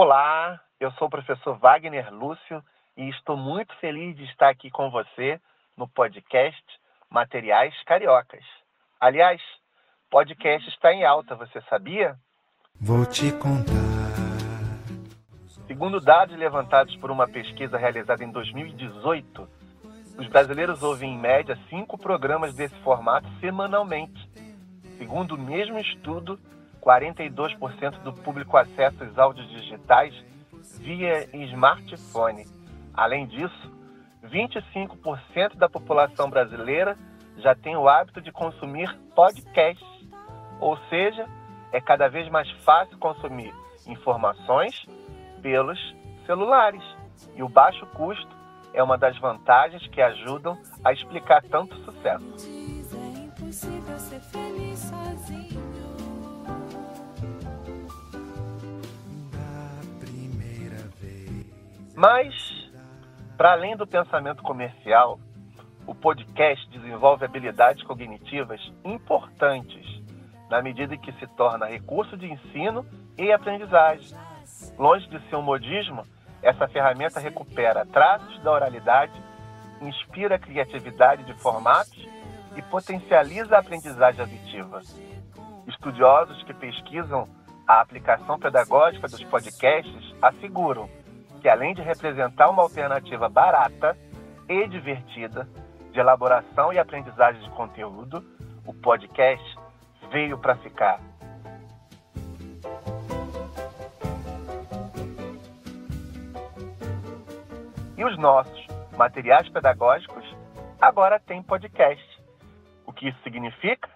Olá, eu sou o professor Wagner Lúcio e estou muito feliz de estar aqui com você no podcast Materiais Cariocas. Aliás, podcast está em alta, você sabia? Vou te contar. Segundo dados levantados por uma pesquisa realizada em 2018, os brasileiros ouvem em média cinco programas desse formato semanalmente. Segundo o mesmo estudo, 42% do público acessa os áudios digitais via smartphone. Além disso, 25% da população brasileira já tem o hábito de consumir podcasts, ou seja, é cada vez mais fácil consumir informações pelos celulares. E o baixo custo é uma das vantagens que ajudam a explicar tanto sucesso. Mas, para além do pensamento comercial, o podcast desenvolve habilidades cognitivas importantes na medida em que se torna recurso de ensino e aprendizagem. Longe de ser um modismo, essa ferramenta recupera traços da oralidade, inspira a criatividade de formatos e potencializa a aprendizagem auditiva. Estudiosos que pesquisam a aplicação pedagógica dos podcasts asseguram que além de representar uma alternativa barata e divertida de elaboração e aprendizagem de conteúdo, o podcast veio para ficar. E os nossos materiais pedagógicos agora têm podcast. O que isso significa?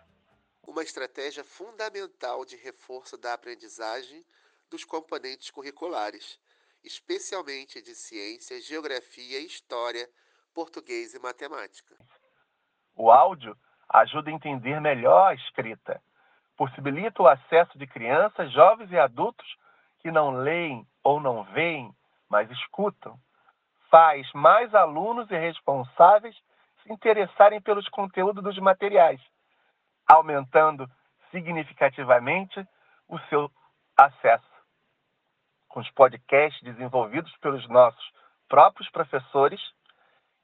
Uma estratégia fundamental de reforço da aprendizagem dos componentes curriculares especialmente de ciência, geografia, história, português e matemática. O áudio ajuda a entender melhor a escrita, possibilita o acesso de crianças, jovens e adultos que não leem ou não veem, mas escutam, faz mais alunos e responsáveis se interessarem pelos conteúdos dos materiais, aumentando significativamente o seu acesso com os podcasts desenvolvidos pelos nossos próprios professores,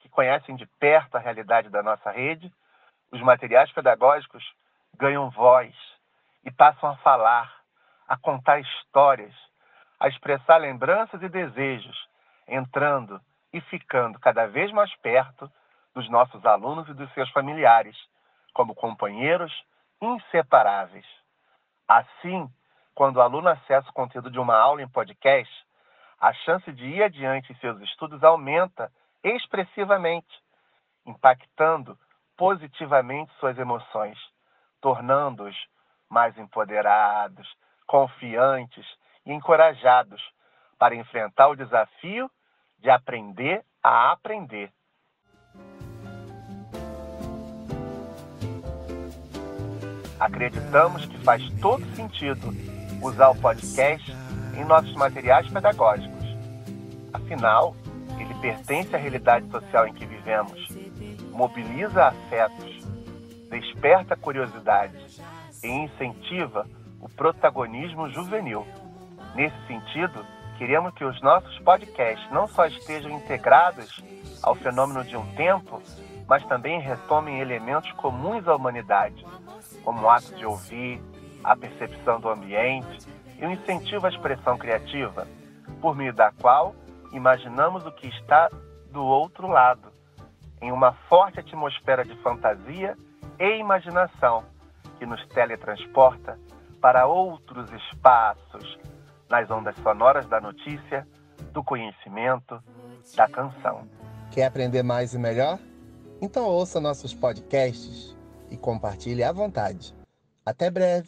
que conhecem de perto a realidade da nossa rede, os materiais pedagógicos ganham voz e passam a falar, a contar histórias, a expressar lembranças e desejos, entrando e ficando cada vez mais perto dos nossos alunos e dos seus familiares, como companheiros inseparáveis. Assim, quando o aluno acessa o conteúdo de uma aula em podcast, a chance de ir adiante em seus estudos aumenta expressivamente, impactando positivamente suas emoções, tornando-os mais empoderados, confiantes e encorajados para enfrentar o desafio de aprender a aprender. Acreditamos que faz todo sentido usar o podcast em nossos materiais pedagógicos. Afinal, ele pertence à realidade social em que vivemos, mobiliza afetos, desperta curiosidade e incentiva o protagonismo juvenil. Nesse sentido, queremos que os nossos podcasts não só estejam integrados ao fenômeno de um tempo, mas também retomem elementos comuns à humanidade, como o ato de ouvir, a percepção do ambiente e o incentivo à expressão criativa, por meio da qual imaginamos o que está do outro lado, em uma forte atmosfera de fantasia e imaginação que nos teletransporta para outros espaços nas ondas sonoras da notícia, do conhecimento, da canção. Quer aprender mais e melhor? Então ouça nossos podcasts e compartilhe à vontade. Até breve!